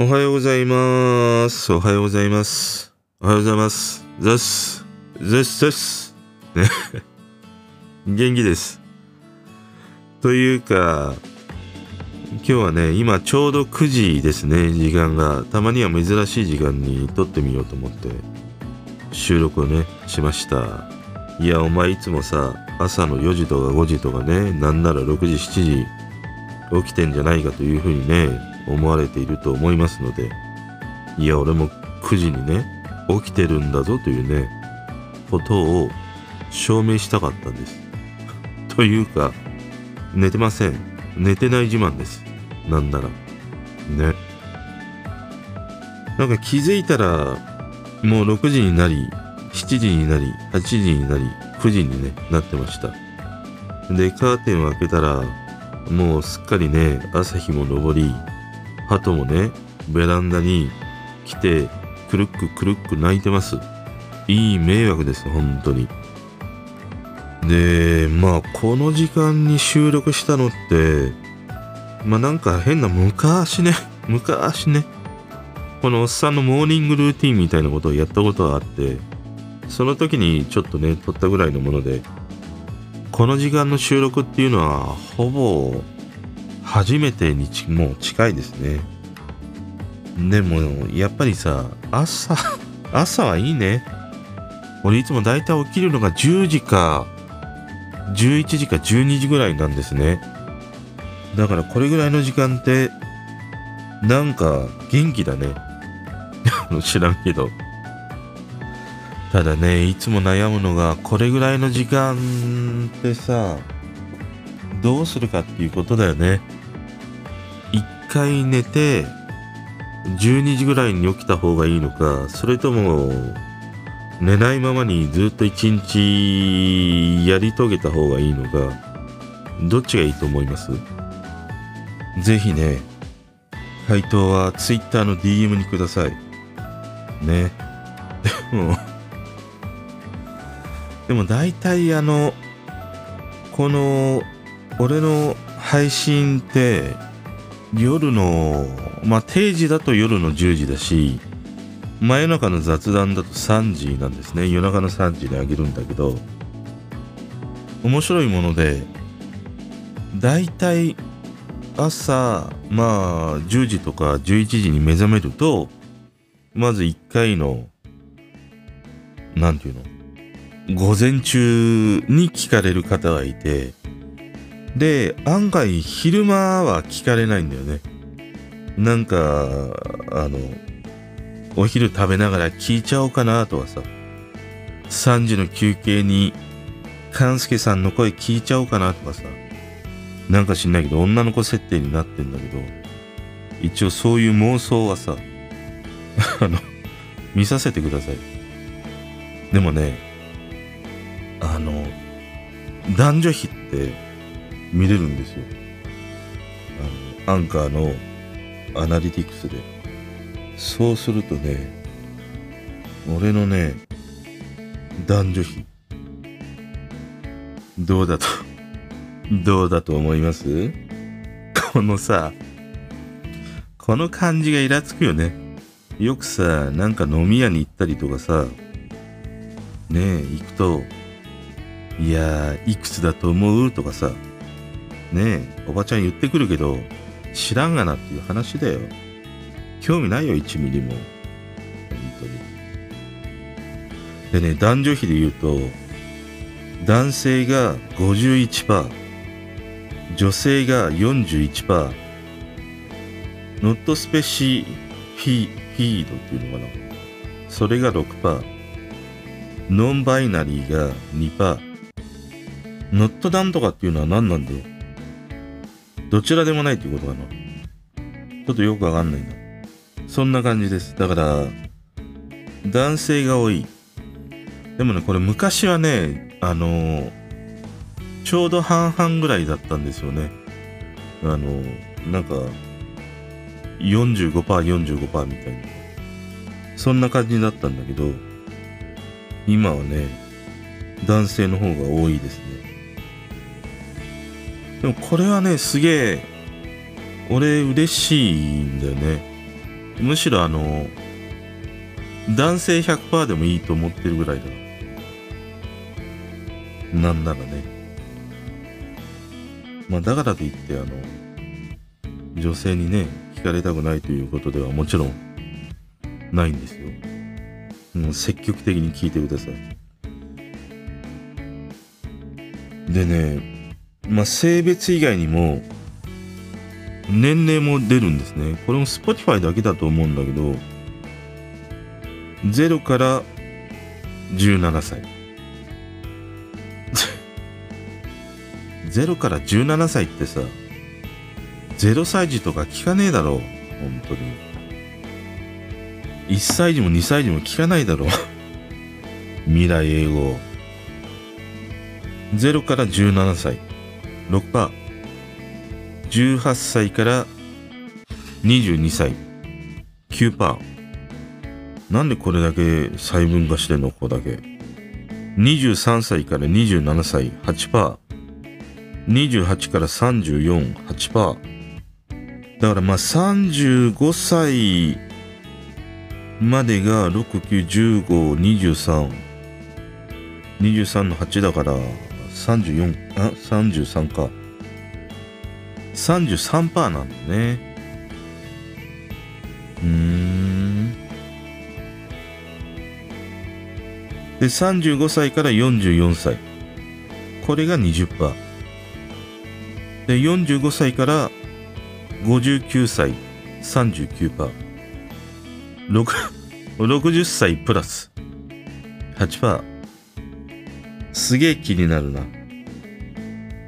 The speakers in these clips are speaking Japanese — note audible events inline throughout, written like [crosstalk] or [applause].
おはようございます。おはようございます。おはようございます。ザス、ザスザス。ね。[laughs] 元気です。というか、今日はね、今ちょうど9時ですね、時間が。たまには珍しい時間に撮ってみようと思って、収録をね、しました。いや、お前いつもさ、朝の4時とか5時とかね、なんなら6時、7時、起きてんじゃないかというふうにね、思われていると思いますので、いや、俺も9時にね、起きてるんだぞというね、ことを証明したかったんです。[laughs] というか、寝てません。寝てない自慢です。なんなら。ね。なんか気づいたら、もう6時になり、7時になり、8時になり、9時に、ね、なってました。で、カーテンを開けたら、もうすっかりね、朝日も昇り、鳩もね、ベランダに来て、くるっくくるっく泣いてます。いい迷惑です、本当に。で、まあ、この時間に収録したのって、まあなんか変な昔ね、[laughs] 昔ね、このおっさんのモーニングルーティンみたいなことをやったことがあって、その時にちょっとね、撮ったぐらいのもので、この時間の収録っていうのは、ほぼ、初めてにちもう近いですね。でも、やっぱりさ、朝、[laughs] 朝はいいね。俺いつも大体起きるのが10時か、11時か12時ぐらいなんですね。だからこれぐらいの時間って、なんか元気だね。[laughs] 知らんけど。ただね、いつも悩むのが、これぐらいの時間ってさ、どうするかっていうことだよね。一回寝て、12時ぐらいに起きた方がいいのか、それとも、寝ないままにずっと一日やり遂げた方がいいのか、どっちがいいと思います？ぜひね、回答は Twitter の DM にください。ね。でも、でも大体あの、この、俺の配信って、夜の、まあ定時だと夜の10時だし、真夜中の雑談だと3時なんですね。夜中の3時にあげるんだけど、面白いもので、だいたい朝、まあ10時とか11時に目覚めると、まず1回の、なんていうの午前中に聞かれる方がいて、で、案外昼間は聞かれないんだよね。なんか、あの、お昼食べながら聞いちゃおうかなとかさ、3時の休憩に、勘介さんの声聞いちゃおうかなとかさ、なんか知んないけど女の子設定になってんだけど、一応そういう妄想はさ、[laughs] あの、見させてください。でもね、あの、男女比って見れるんですよ。あの、アンカーのアナリティクスで。そうするとね、俺のね、男女比、どうだと、[laughs] どうだと思います？このさ、この感じがイラつくよね。よくさ、なんか飲み屋に行ったりとかさ、ねえ、行くと、いやー、いくつだと思う？とかさ、ねえ、おばちゃん言ってくるけど、知らんがなっていう話だよ。興味ないよ、1ミリも。本当に。でね、男女比で言うと、男性が51%、女性が41%、ノットスペシフィフィードっていうのかな。それが6%、ノンバイナリーが2%、ノットなんとかっていうのは何なんだよ。どちらでもないっていうことかな。ちょっとよくわかんないな。そんな感じです。だから、男性が多い。でもね、これ昔はね、あのーちょうど半々ぐらいだったんですよね。あのーなんか、45%、45%みたいな。そんな感じだったんだけど、今はね、男性の方が多いですね。でもこれはね、すげえ、俺嬉しいんだよね。むしろあの男性100%でもいいと思ってるぐらいだなんならね。まあだからといってあの女性にね聞かれたくないということではもちろんないんですよ。もう積極的に聞いてください。でねまあ性別以外にも年齢も出るんですね。これも Spotify だけだと思うんだけど0から17歳。[laughs] 0から17歳ってさ0歳児とか聞かねえだろう。本当に。1歳児も2歳児も聞かないだろう。[laughs] 未来英語0から17歳。6% 18歳から22歳。9%なんでこれだけ細分化してんの？ここだけ。23歳から27歳。8%28 から348%だからまあ35歳までが691523 23の8だから。34あ33か。33%なんだね。うーん。で35歳から44歳。これが20%で45歳から59歳。39%。6 60歳プラス。8%すげえ気になるな。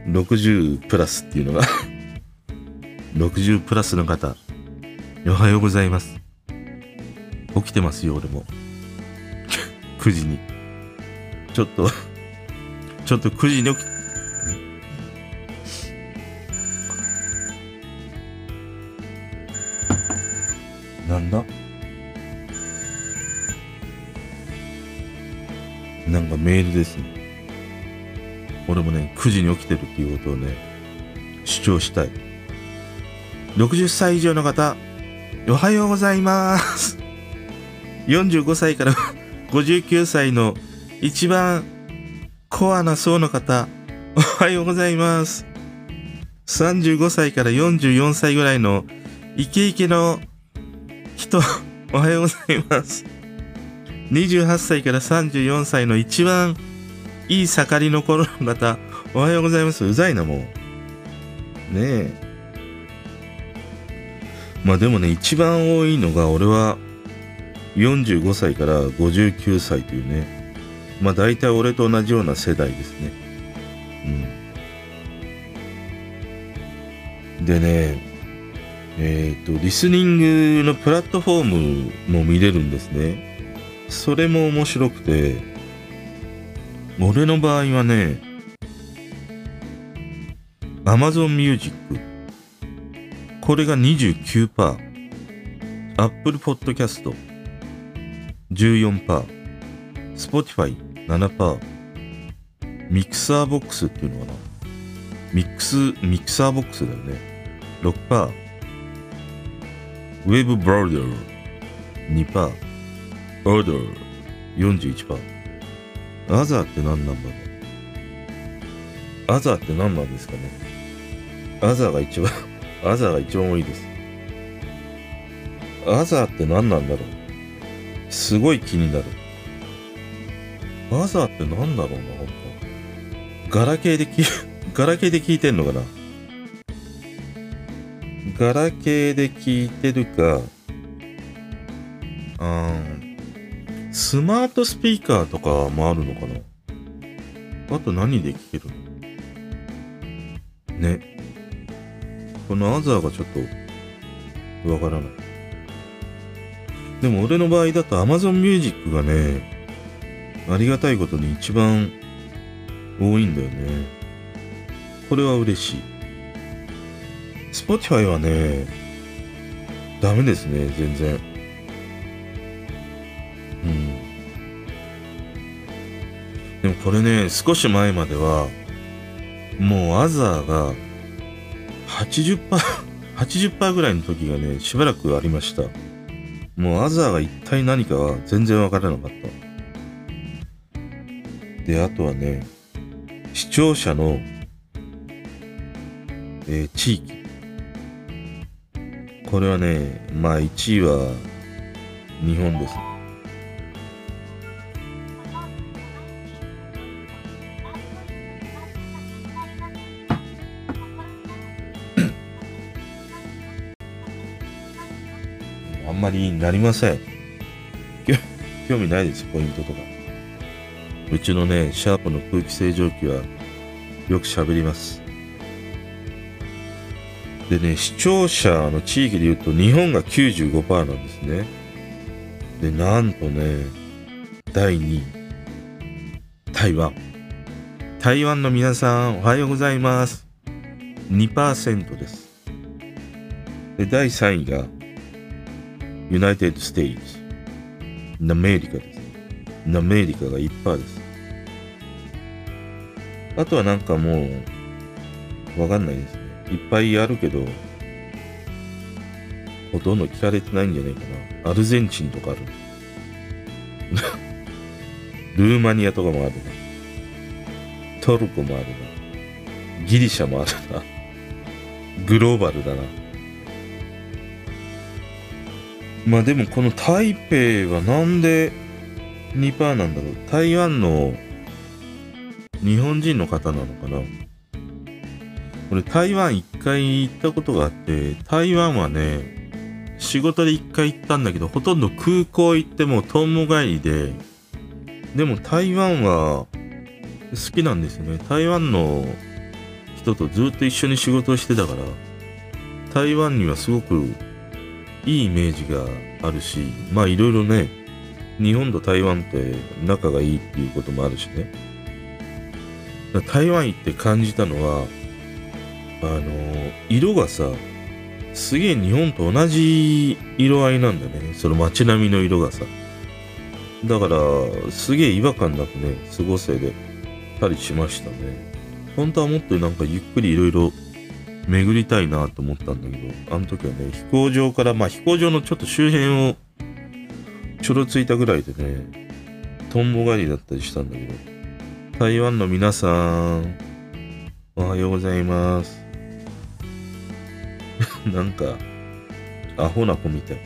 60プラスっていうのが。[laughs] 60プラスの方おはようございます。起きてますよ俺も。[laughs] 9時に。ちょっと [laughs] ちょっと9時に起きなんだ？なんかメールですね。俺もね9時に起きてるっていうことをね主張したい。60歳以上の方おはようございます。[laughs] 45歳から [laughs] 59歳の一番コアな層の方おはようございます。35歳から44歳ぐらいのイケイケの人おはようございます。28歳から34歳の一番いい盛りの頃 [laughs] の方おはようございます。うざいなもうねえ。まあでもね一番多いのが俺は45歳から59歳というね。まあ大体俺と同じような世代ですね。うん。でねえっ、とリスニングのプラットフォームも見れるんですね。それも面白くて。俺の場合はね Amazon Music これが29%、Apple Podcast 14%、Spotify 7%、ミクサーボックスっていうのかなミックス、ミクサーボックスだよね。6%、Web Browser 2%、Order 41%。アザーって何なんだろう？アザーって何なんですかね？アザーが一番 [laughs] アザーが一番多いです。アザーって何なんだろう？すごい気になる。アザーって何だろうな、ほんと。ガラケーで聞、[laughs] ガラケーで聞いてんのかな？ガラケーで聞いてるか、あスマートスピーカーとかもあるのかな？あと何で聞けるの？ね。このアザーがちょっとわからない。でも俺の場合だと Amazon Music がね、ありがたいことに一番多いんだよね。これは嬉しい。Spotify はね、ダメですね、全然。これね、少し前までは、もうアザーが80%、[laughs] 80%ぐらいの時がね、しばらくありました。もうアザーが一体何かは全然わからなかった。で、あとはね、視聴者の、えー地域。これはね、まあ1位は日本です。んまりなりません。興味ないです、ポイントとか。うちのね、シャープの空気清浄機はよく喋ります。でね、視聴者の地域で言うと日本が95%なんですね。で、なんとね、第2位、台湾。台湾の皆さん、おはようございます。2%です。で、第3位が、ユナイテッド・ステイツ。アメリカです。アメリカが1%です。あとはなんかもう、わかんないですね。いっぱいあるけど、ほとんど聞かれてないんじゃないかな。アルゼンチンとかある。[laughs] ルーマニアとかもあるな。トルコもあるな。ギリシャもあるな。グローバルだな。まあでもこの台北はなんで2%なんだろう？台湾の日本人の方なのかな？俺台湾一回行ったことがあって、台湾はね、仕事で一回行ったんだけど、ほとんど空港行ってもとんも帰りで、でも台湾は好きなんですよね。台湾の人とずっと一緒に仕事をしてたから、台湾にはすごくいいイメージがあるし、まあいろいろね、日本と台湾って仲がいいっていうこともあるしね。台湾行って感じたのは、あの、色がさ、すげえ日本と同じ色合いなんだね。その街並みの色がさ。だから、すげえ違和感なくね、過ごせでたりしましたね。本当はもっとなんかゆっくりいろいろ巡りたいなと思ったんだけど、あの時はね、飛行場から、まあ飛行場のちょっと周辺をちょろついたぐらいでね、とんぼ狩りだったりしたんだけど、台湾の皆さん、おはようございます。[laughs] なんか、アホな子みたい。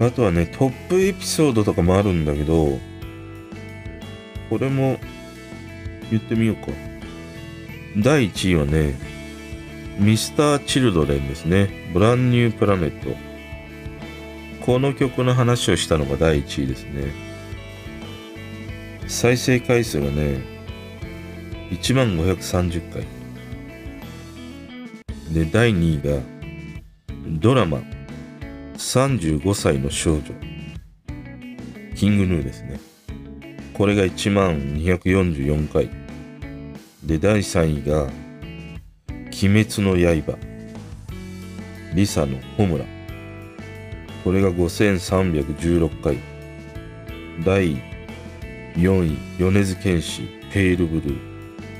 あとはね、トップエピソードとかもあるんだけど、これも言ってみようか。第1位はね、ミスター・チルドレンですね。ブランニュー・プラネット。この曲の話をしたのが第1位ですね。再生回数がね、1万530回。で、第2位が、ドラマ、35歳の少女。キングヌーですね。これが1万244回。で、第3位が、鬼滅の刃。リサのホムラ。これが5316回。第4位、米津玄師、ペールブルー。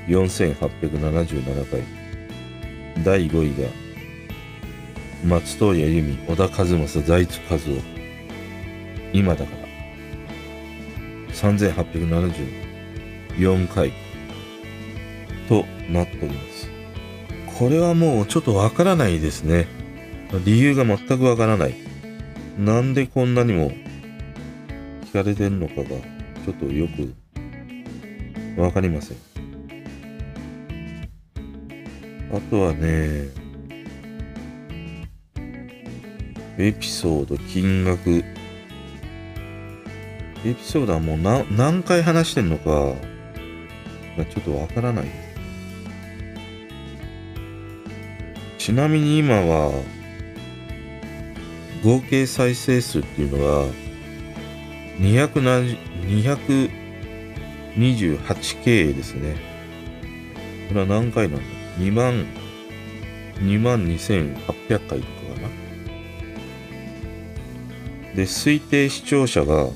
4877回。第5位が、松任谷由実、小田和正、財津和夫。今だから。3874回。となっております。これはもうちょっとわからないですね。理由が全くわからない。なんでこんなにも聞かれてんのかが、ちょっとよくわかりません。あとはね、エピソード、金額。エピソードはもう何何回話してんのかがちょっとわからないちなみに今は、合計再生数っていうのが、228K ですね。これは何回なんだ ?2 万、2万2800回とかかな？で、推定視聴者が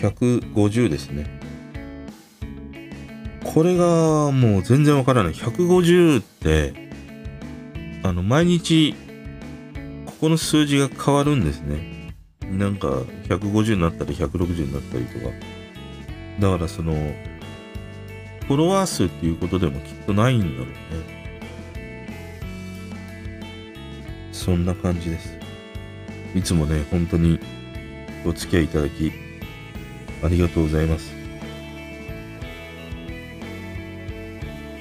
150ですね。これがもう全然わからない。150って、あの、毎日ここの数字が変わるんですね。なんか150になったり160になったりとか。だからその、フォロワー数っていうことでもきっとないんだろうね。そんな感じです。いつもね、本当にお付き合いいただき、ありがとうございます。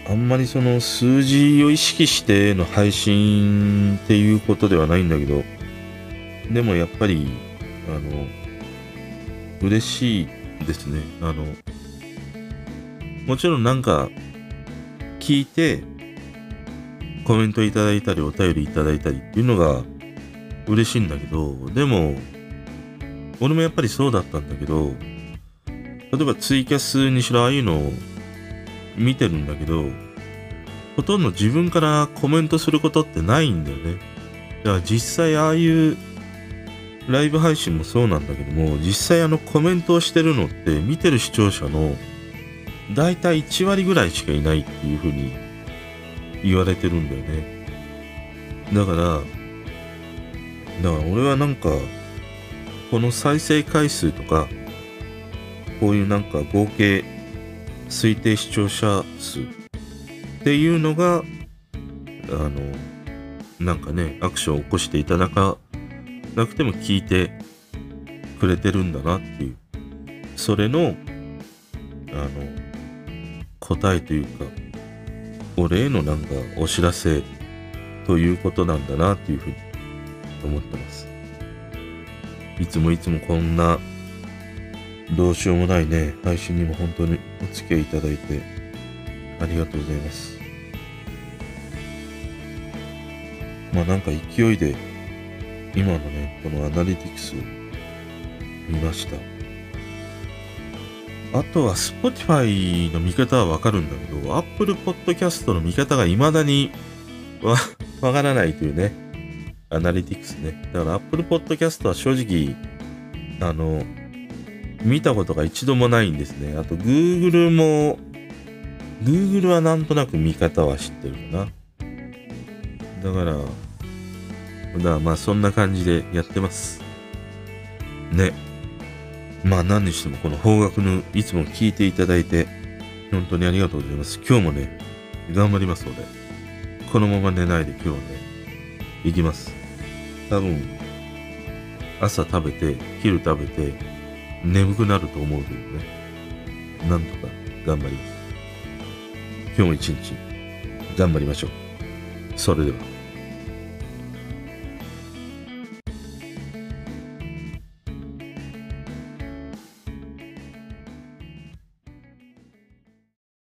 あんまりその数字を意識しての配信っていうことではないんだけど、でもやっぱり、あの、嬉しいですね。あの、もちろんなんか、聞いて、コメントいただいたり、お便りいただいたりっていうのが嬉しいんだけど、でも、俺もやっぱりそうだったんだけど、例えばツイキャスにしろああいうのを見てるんだけど、ほとんど自分からコメントすることってないんだよね。だから実際ああいうライブ配信もそうなんだけども、実際あのコメントをしてるのって見てる視聴者の大体1割ぐらいしかいないっていう風に言われてるんだよね。だから、だから俺はなんか、この再生回数とか、こういうなんか合計推定視聴者数っていうのが、あの、なんかね、アクションを起こしていただかなくても聞いてくれてるんだなっていう、それの、あの、答えというか、俺へのなんかお知らせということなんだなっていうふうに思ってます。いつもいつもこんなどうしようもないね、配信にも本当にお付き合いいただいて、ありがとうございます。まあなんか勢いで、今のね、このアナリティクス見ました。あとは Spotify の見方はわかるんだけど、Apple Podcast の見方が未だにわ、わからないというね、アナリティクスね。だから Apple Podcast は正直、あの、見たことが一度もないんですね。あと Google も、Google はなんとなく見方は知ってるかな。だから、だからまあそんな感じでやってます。ね。まあ何にしてもこの方角のいつも聞いていただいて、本当にありがとうございます。今日もね、頑張りますので、このまま寝ないで今日はね、行きます。多分、朝食べて、昼食べて、眠くなると思うけどね。なんとか頑張ります。今日も一日頑張りましょう。それでは。